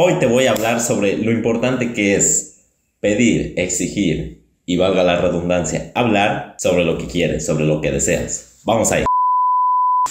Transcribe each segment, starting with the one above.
Hoy te voy a hablar sobre lo importante que es pedir, exigir y valga la redundancia, hablar sobre lo que quieres, sobre lo que deseas. Vamos ahí.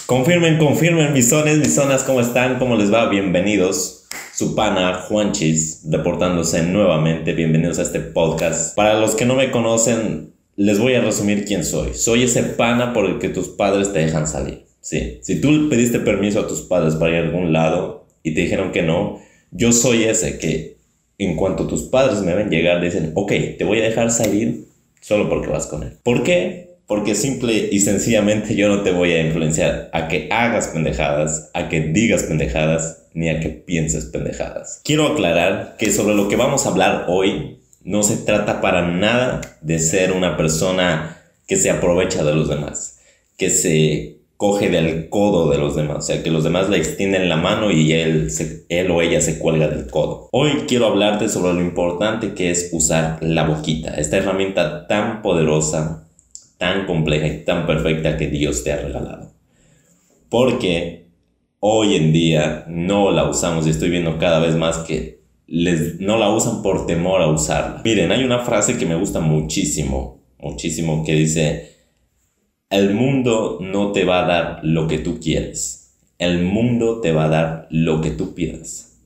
Confirmen, confirmen mis zonas, mis zonas, ¿cómo están? ¿Cómo les va? Bienvenidos. Su pana Juanchis reportándose nuevamente. Bienvenidos a este podcast. Para los que no me conocen, les voy a resumir quién soy. Soy ese pana por el que tus padres te dejan salir. Sí, si tú pediste permiso a tus padres para ir a algún lado y te dijeron que no, yo soy ese que en cuanto tus padres me ven llegar, dicen, ok, te voy a dejar salir solo porque vas con él. ¿Por qué? Porque simple y sencillamente yo no te voy a influenciar a que hagas pendejadas, a que digas pendejadas, ni a que pienses pendejadas. Quiero aclarar que sobre lo que vamos a hablar hoy no se trata para nada de ser una persona que se aprovecha de los demás, que se coge del codo de los demás, o sea, que los demás le extienden la mano y él, él o ella se cuelga del codo. Hoy quiero hablarte sobre lo importante que es usar la boquita, esta herramienta tan poderosa, tan compleja y tan perfecta que Dios te ha regalado. Porque hoy en día no la usamos y estoy viendo cada vez más que les, no la usan por temor a usarla. Miren, hay una frase que me gusta muchísimo, muchísimo, que dice, el mundo no te va a dar lo que tú quieres. El mundo te va a dar lo que tú pidas.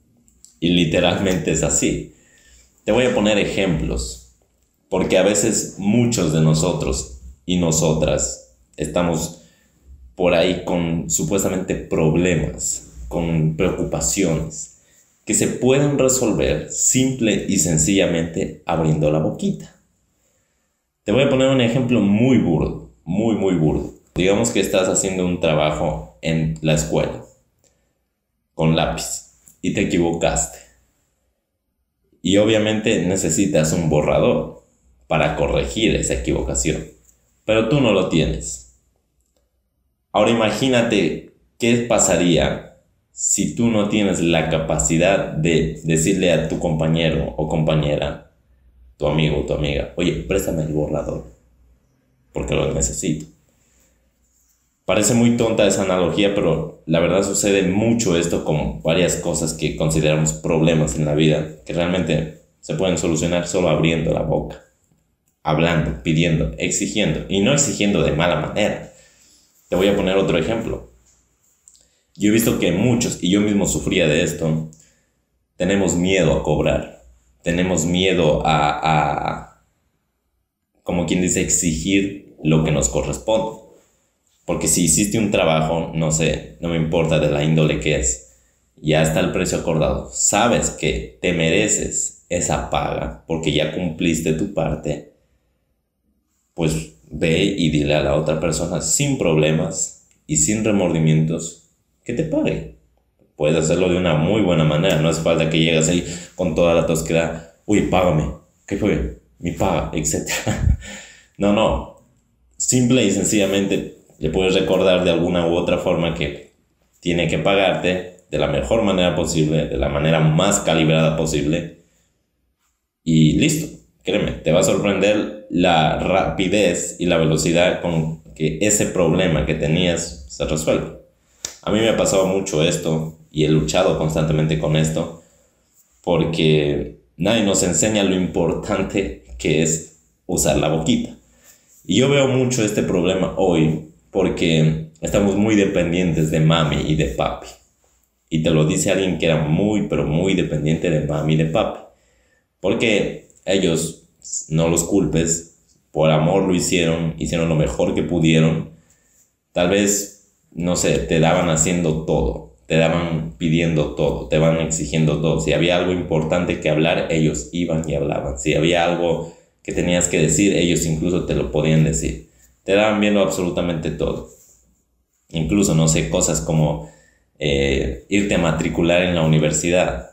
Y literalmente es así. Te voy a poner ejemplos, porque a veces muchos de nosotros y nosotras estamos por ahí con supuestamente problemas, con preocupaciones, que se pueden resolver simple y sencillamente abriendo la boquita. Te voy a poner un ejemplo muy burdo muy, muy burdo. Digamos que estás haciendo un trabajo en la escuela con lápiz y te equivocaste. Y obviamente necesitas un borrador para corregir esa equivocación. Pero tú no lo tienes. Ahora imagínate qué pasaría si tú no tienes la capacidad de decirle a tu compañero o compañera, tu amigo o tu amiga, oye, préstame el borrador porque lo necesito. Parece muy tonta esa analogía, pero la verdad sucede mucho esto con varias cosas que consideramos problemas en la vida, que realmente se pueden solucionar solo abriendo la boca, hablando, pidiendo, exigiendo, y no exigiendo de mala manera. Te voy a poner otro ejemplo. Yo he visto que muchos, y yo mismo sufría de esto, tenemos miedo a cobrar, tenemos miedo a, a como quien dice, exigir lo que nos corresponde. Porque si hiciste un trabajo, no sé, no me importa de la índole que es, ya está el precio acordado, sabes que te mereces esa paga porque ya cumpliste tu parte, pues ve y dile a la otra persona sin problemas y sin remordimientos que te pague. Puedes hacerlo de una muy buena manera, no hace falta que llegues ahí con toda la tosquedad, uy, págame, ¿qué fue? Mi paga, etc. no, no. Simple y sencillamente le puedes recordar de alguna u otra forma que tiene que pagarte de la mejor manera posible, de la manera más calibrada posible. Y listo, créeme, te va a sorprender la rapidez y la velocidad con que ese problema que tenías se resuelve. A mí me ha pasado mucho esto y he luchado constantemente con esto porque nadie nos enseña lo importante que es usar la boquita. Y yo veo mucho este problema hoy porque estamos muy dependientes de mami y de papi. Y te lo dice alguien que era muy, pero muy dependiente de mami y de papi. Porque ellos, no los culpes, por amor lo hicieron, hicieron lo mejor que pudieron. Tal vez, no sé, te daban haciendo todo, te daban pidiendo todo, te van exigiendo todo. Si había algo importante que hablar, ellos iban y hablaban. Si había algo que tenías que decir, ellos incluso te lo podían decir. Te daban viendo absolutamente todo. Incluso, no sé, cosas como eh, irte a matricular en la universidad.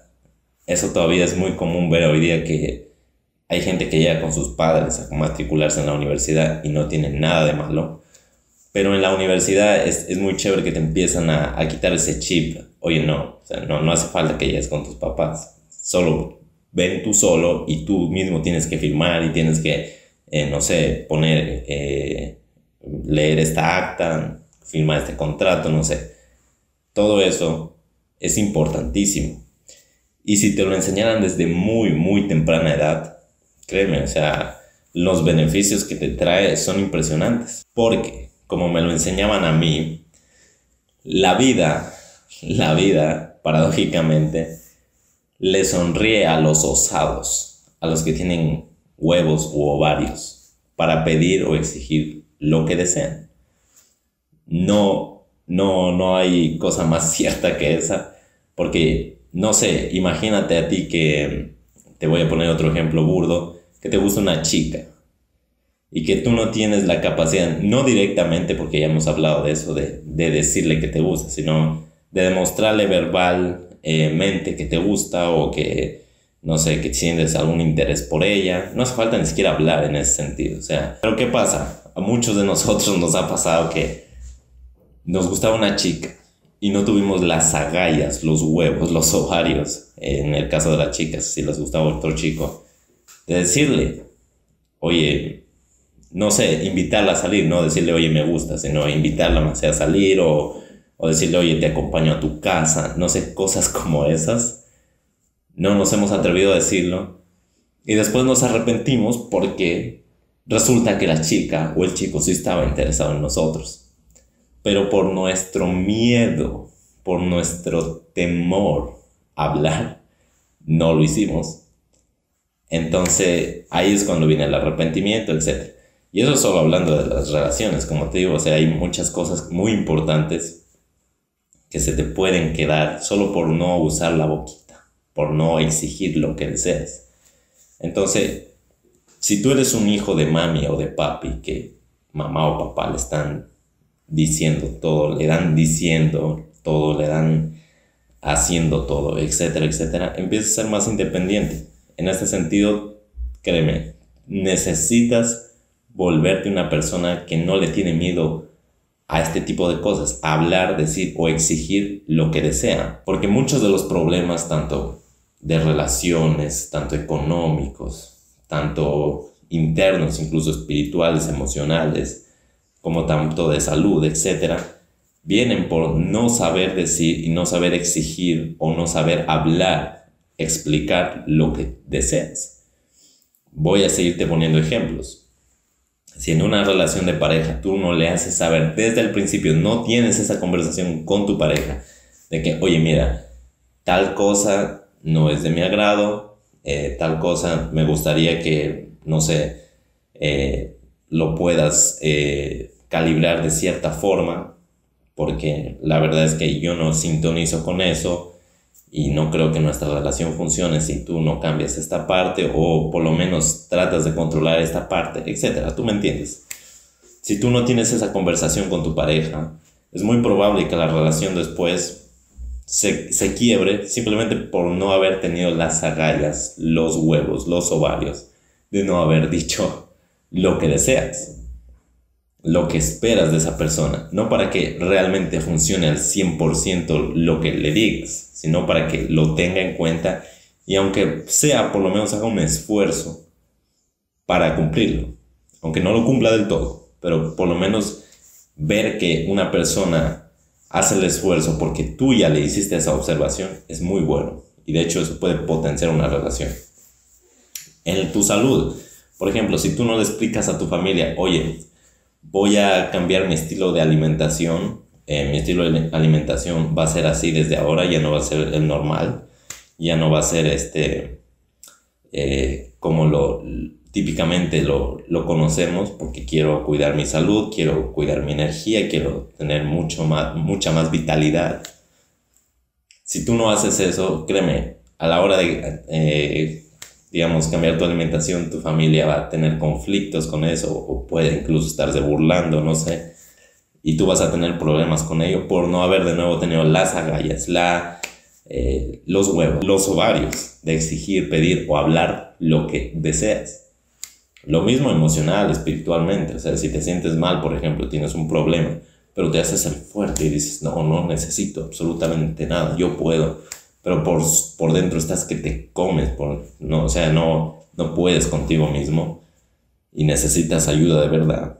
Eso todavía es muy común ver hoy día que hay gente que llega con sus padres a matricularse en la universidad y no tiene nada de malo. Pero en la universidad es, es muy chévere que te empiezan a, a, quitar ese chip. Oye, no, o sea, no, no hace falta que llegues con tus papás. Solo ven tú solo y tú mismo tienes que firmar y tienes que, eh, no sé, poner, eh, leer esta acta, firmar este contrato, no sé. Todo eso es importantísimo. Y si te lo enseñaran desde muy, muy temprana edad, créeme, o sea, los beneficios que te trae son impresionantes. Porque, como me lo enseñaban a mí, la vida, la vida, paradójicamente, le sonríe a los osados, a los que tienen huevos u ovarios, para pedir o exigir lo que desean. No, no, no hay cosa más cierta que esa, porque, no sé, imagínate a ti que, te voy a poner otro ejemplo burdo, que te gusta una chica y que tú no tienes la capacidad, no directamente, porque ya hemos hablado de eso, de, de decirle que te gusta, sino de demostrarle verbalmente que te gusta o que, no sé, que sientes algún interés por ella. No hace falta ni siquiera hablar en ese sentido. O sea, pero ¿qué pasa? A muchos de nosotros nos ha pasado que nos gustaba una chica y no tuvimos las agallas, los huevos, los ovarios, en el caso de las chicas, si les gustaba otro chico, de decirle, oye, no sé, invitarla a salir, no decirle, oye, me gusta, sino invitarla más a salir o, o decirle, oye, te acompaño a tu casa, no sé, cosas como esas. No nos hemos atrevido a decirlo. Y después nos arrepentimos porque resulta que la chica o el chico sí estaba interesado en nosotros. Pero por nuestro miedo, por nuestro temor a hablar, no lo hicimos. Entonces ahí es cuando viene el arrepentimiento, etc. Y eso solo hablando de las relaciones, como te digo, o sea, hay muchas cosas muy importantes que se te pueden quedar solo por no usar la boquita, por no exigir lo que deseas. Entonces, si tú eres un hijo de mami o de papi que mamá o papá le están diciendo todo, le dan diciendo todo, le dan haciendo todo, etcétera, etcétera, empiezas a ser más independiente. En este sentido, créeme, necesitas volverte una persona que no le tiene miedo a este tipo de cosas, hablar, decir o exigir lo que desea. Porque muchos de los problemas, tanto de relaciones, tanto económicos, tanto internos, incluso espirituales, emocionales, como tanto de salud, etc., vienen por no saber decir y no saber exigir o no saber hablar, explicar lo que deseas. Voy a seguirte poniendo ejemplos si en una relación de pareja tú no le haces saber desde el principio, no tienes esa conversación con tu pareja, de que, oye, mira, tal cosa no es de mi agrado, eh, tal cosa me gustaría que, no sé, eh, lo puedas eh, calibrar de cierta forma, porque la verdad es que yo no sintonizo con eso, y no creo que nuestra relación funcione si tú no cambias esta parte o por lo menos tratas de controlar esta parte, etcétera. Tú me entiendes. Si tú no tienes esa conversación con tu pareja, es muy probable que la relación después se, se quiebre simplemente por no haber tenido las agallas, los huevos, los ovarios, de no haber dicho lo que deseas lo que esperas de esa persona, no para que realmente funcione al 100% lo que le digas, sino para que lo tenga en cuenta y aunque sea, por lo menos haga un esfuerzo para cumplirlo, aunque no lo cumpla del todo, pero por lo menos ver que una persona hace el esfuerzo porque tú ya le hiciste esa observación es muy bueno y de hecho eso puede potenciar una relación. En tu salud, por ejemplo, si tú no le explicas a tu familia, oye, voy a cambiar mi estilo de alimentación. Eh, mi estilo de alimentación va a ser así desde ahora, ya no va a ser el normal, ya no va a ser este eh, como lo típicamente lo, lo, conocemos, porque quiero cuidar mi salud, quiero cuidar mi energía, quiero tener mucho más, mucha más vitalidad. Si tú no haces eso, créeme, a la hora de eh, digamos, cambiar tu alimentación, tu familia va a tener conflictos con eso o puede incluso estarse burlando, no sé. Y tú vas a tener problemas con ello por no haber de nuevo tenido las agallas, la, eh, los huevos, los ovarios de exigir, pedir o hablar lo que deseas. Lo mismo emocional, espiritualmente. O sea, si te sientes mal, por ejemplo, tienes un problema, pero te haces el fuerte y dices, no, no necesito absolutamente nada, yo puedo pero por, por dentro estás que te comes, por, no, o sea, no, no puedes contigo mismo y necesitas ayuda de verdad,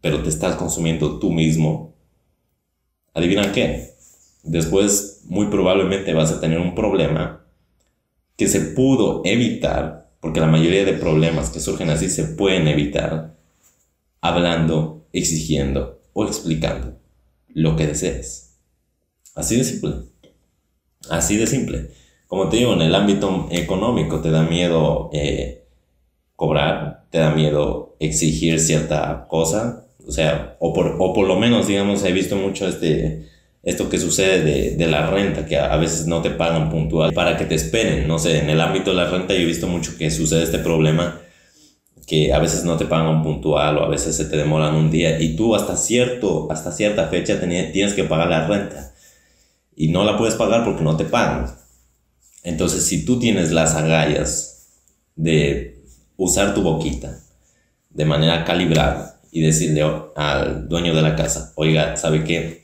pero te estás consumiendo tú mismo, adivina qué, después muy probablemente vas a tener un problema que se pudo evitar, porque la mayoría de problemas que surgen así se pueden evitar hablando, exigiendo o explicando lo que desees. Así de simple. Así de simple. Como te digo, en el ámbito económico te da miedo eh, cobrar, te da miedo exigir cierta cosa, o sea, o por, o por lo menos, digamos, he visto mucho este, esto que sucede de, de, la renta, que a veces no te pagan puntual para que te esperen, no sé, en el ámbito de la renta yo he visto mucho que sucede este problema que a veces no te pagan puntual o a veces se te demoran un día y tú hasta cierto hasta cierta fecha tienes que pagar la renta y no la puedes pagar porque no te pagan. Entonces, si tú tienes las agallas de usar tu boquita de manera calibrada y decirle al dueño de la casa, oiga, ¿sabe qué?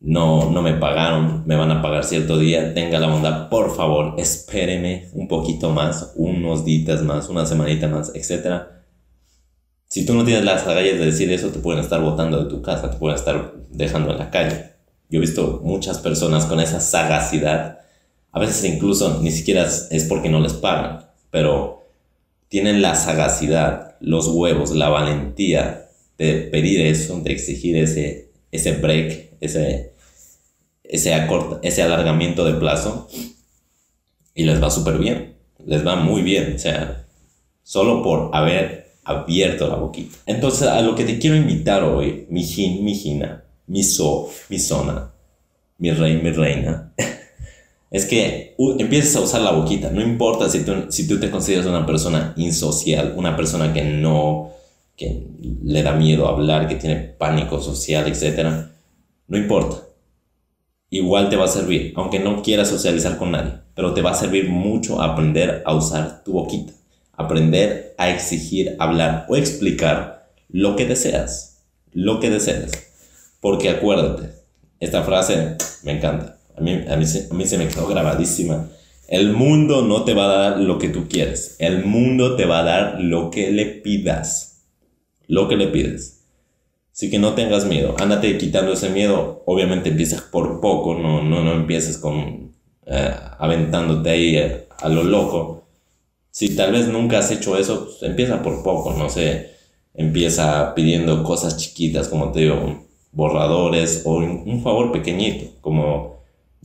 No, no me pagaron, me van a pagar cierto día, tenga la bondad, por favor, espéreme un poquito más, unos días más, una semanita más, etc. Si tú no tienes las agallas de decir eso, te pueden estar botando de tu casa, te pueden estar dejando en la calle. Yo he visto muchas personas con esa sagacidad, a veces incluso ni siquiera es porque no les pagan, pero tienen la sagacidad, los huevos, la valentía de pedir eso, de exigir ese, ese break, ese, ese, ese alargamiento de plazo y les va súper bien, les va muy bien, o sea, solo por haber abierto la boquita. Entonces, a lo que te quiero invitar hoy, mi jin, mi jina, mi so, mi zona, mi rey, mi reina, es que empieces a usar la boquita. No importa si tú, si tú te consideras una persona insocial, una persona que no, que le da miedo hablar, que tiene pánico social, etc. No importa. Igual te va a servir, aunque no quieras socializar con nadie, pero te va a servir mucho aprender a usar tu boquita, aprender a exigir, hablar o explicar lo que deseas, lo que deseas. Porque acuérdate, esta frase me encanta a mí, a, mí, a mí se me quedó grabadísima. El mundo no te va a dar lo que tú quieres. El mundo te va a dar lo que le pidas. Lo que le pides. Así que no tengas miedo. Ándate quitando ese miedo. Obviamente empiezas por poco. No, no, no empieces con eh, aventándote ahí eh, a lo loco. Si tal vez nunca has hecho eso, pues empieza por poco. No sé. Empieza pidiendo cosas chiquitas, como te digo, borradores o un favor pequeñito, como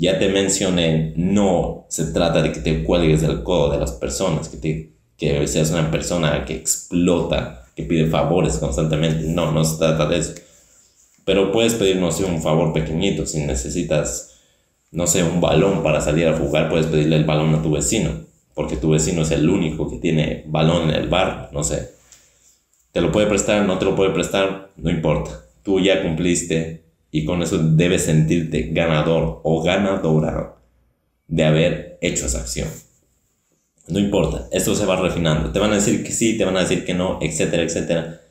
ya te mencioné, no se trata de que te cuelgues del codo de las personas, que, te, que seas una persona que explota, que pide favores constantemente. No, no se trata de eso. Pero puedes pedir, no sé, un favor pequeñito. Si necesitas, no sé, un balón para salir a jugar, puedes pedirle el balón a tu vecino. Porque tu vecino es el único que tiene balón en el bar, no sé. Te lo puede prestar, no te lo puede prestar, no importa. Tú ya cumpliste y con eso debes sentirte ganador o ganadora de haber hecho esa acción. No importa, esto se va refinando. Te van a decir que sí, te van a decir que no, etcétera, etcétera.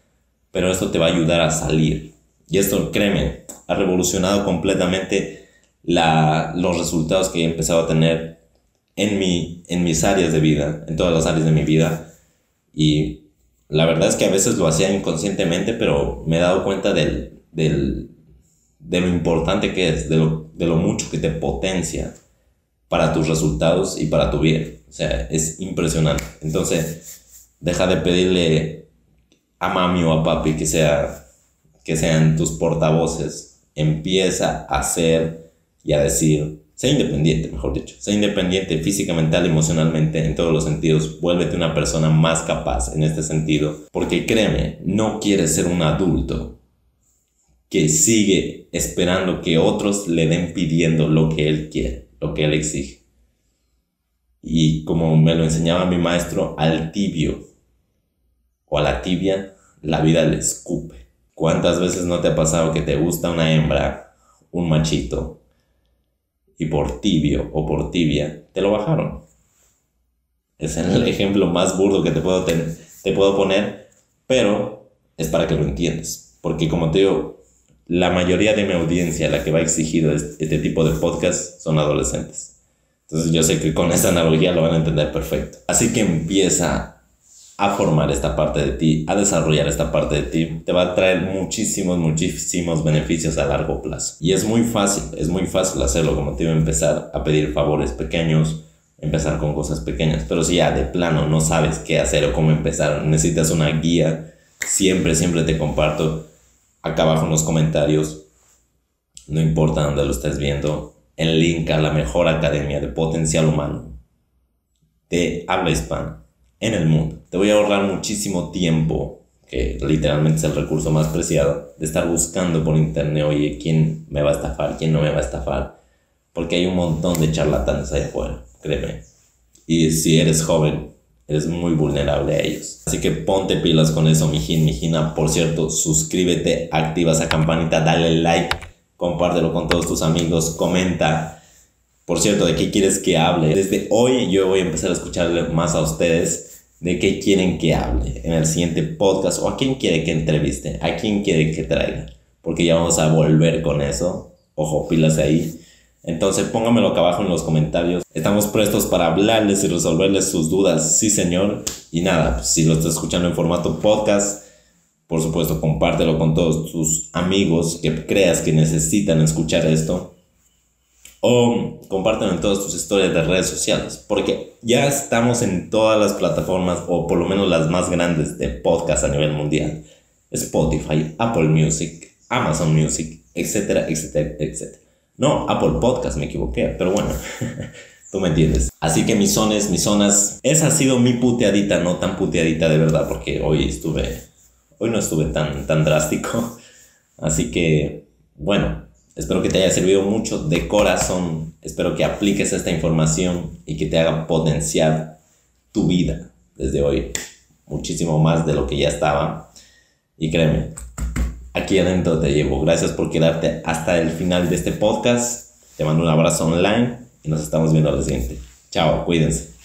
Pero esto te va a ayudar a salir. Y esto, créeme, ha revolucionado completamente la, los resultados que he empezado a tener en, mi, en mis áreas de vida, en todas las áreas de mi vida. Y la verdad es que a veces lo hacía inconscientemente, pero me he dado cuenta del, del, de lo importante que es, de lo, de lo mucho que te potencia para tus resultados y para tu vida. O sea, es impresionante. Entonces, deja de pedirle a mami o a papi que, sea, que sean tus portavoces. Empieza a hacer y a decir, sé independiente, mejor dicho. Sé independiente física, mental, emocionalmente, en todos los sentidos. Vuélvete una persona más capaz en este sentido. Porque créeme, no quieres ser un adulto que sigue esperando que otros le den pidiendo lo que él quiere, lo que él exige. Y como me lo enseñaba mi maestro, al tibio o a la tibia, la vida le escupe. ¿Cuántas veces no te ha pasado que te gusta una hembra, un machito, y por tibio o por tibia te lo bajaron? Es el ejemplo más burdo que te puedo, te puedo poner, pero es para que lo entiendas. Porque como te digo, la mayoría de mi audiencia, la que va a exigir este tipo de podcast, son adolescentes. Entonces yo sé que con esa analogía lo van a entender perfecto. Así que empieza a formar esta parte de ti, a desarrollar esta parte de ti. Te va a traer muchísimos, muchísimos beneficios a largo plazo. Y es muy fácil, es muy fácil hacerlo, como te a empezar a pedir favores pequeños, empezar con cosas pequeñas. Pero si ya de plano no sabes qué hacer o cómo empezar, necesitas una guía, siempre, siempre te comparto acá abajo en los comentarios, no importa dónde lo estés viendo, el link a la mejor academia de potencial humano de habla hispana en el mundo. Te voy a ahorrar muchísimo tiempo, que literalmente es el recurso más preciado, de estar buscando por internet, oye, ¿quién me va a estafar? ¿Quién no me va a estafar? Porque hay un montón de charlatanes ahí afuera, créeme. Y si eres joven, eres muy vulnerable a ellos. Así que ponte pilas con eso, mijin, mijina. Por cierto, suscríbete, activa esa campanita, dale like, compártelo con todos tus amigos, comenta por cierto, ¿de qué quieres que hable? Desde hoy yo voy a empezar a escucharle más a ustedes de qué quieren que hable en el siguiente podcast o a quién quiere que entreviste, a quién quiere que traiga. Porque ya vamos a volver con eso. Ojo, pilas ahí. Entonces pónganmelo acá abajo en los comentarios. Estamos prestos para hablarles y resolverles sus dudas. Sí, señor. Y nada, si lo estás escuchando en formato podcast, por supuesto, compártelo con todos tus amigos que creas que necesitan escuchar esto o compártelo en todas tus historias de redes sociales, porque ya estamos en todas las plataformas, o por lo menos las más grandes de podcast a nivel mundial. Spotify, Apple Music, Amazon Music, etcétera, etcétera, etcétera. No, Apple Podcast, me equivoqué, pero bueno, tú me entiendes. Así que mis zonas, mis zonas, esa ha sido mi puteadita, no tan puteadita de verdad, porque hoy estuve, hoy no estuve tan, tan drástico. Así que, bueno, Espero que te haya servido mucho de corazón. Espero que apliques esta información y que te haga potenciar tu vida desde hoy. Muchísimo más de lo que ya estaba. Y créeme, aquí adentro te llevo. Gracias por quedarte hasta el final de este podcast. Te mando un abrazo online y nos estamos viendo al siguiente. Chao, cuídense.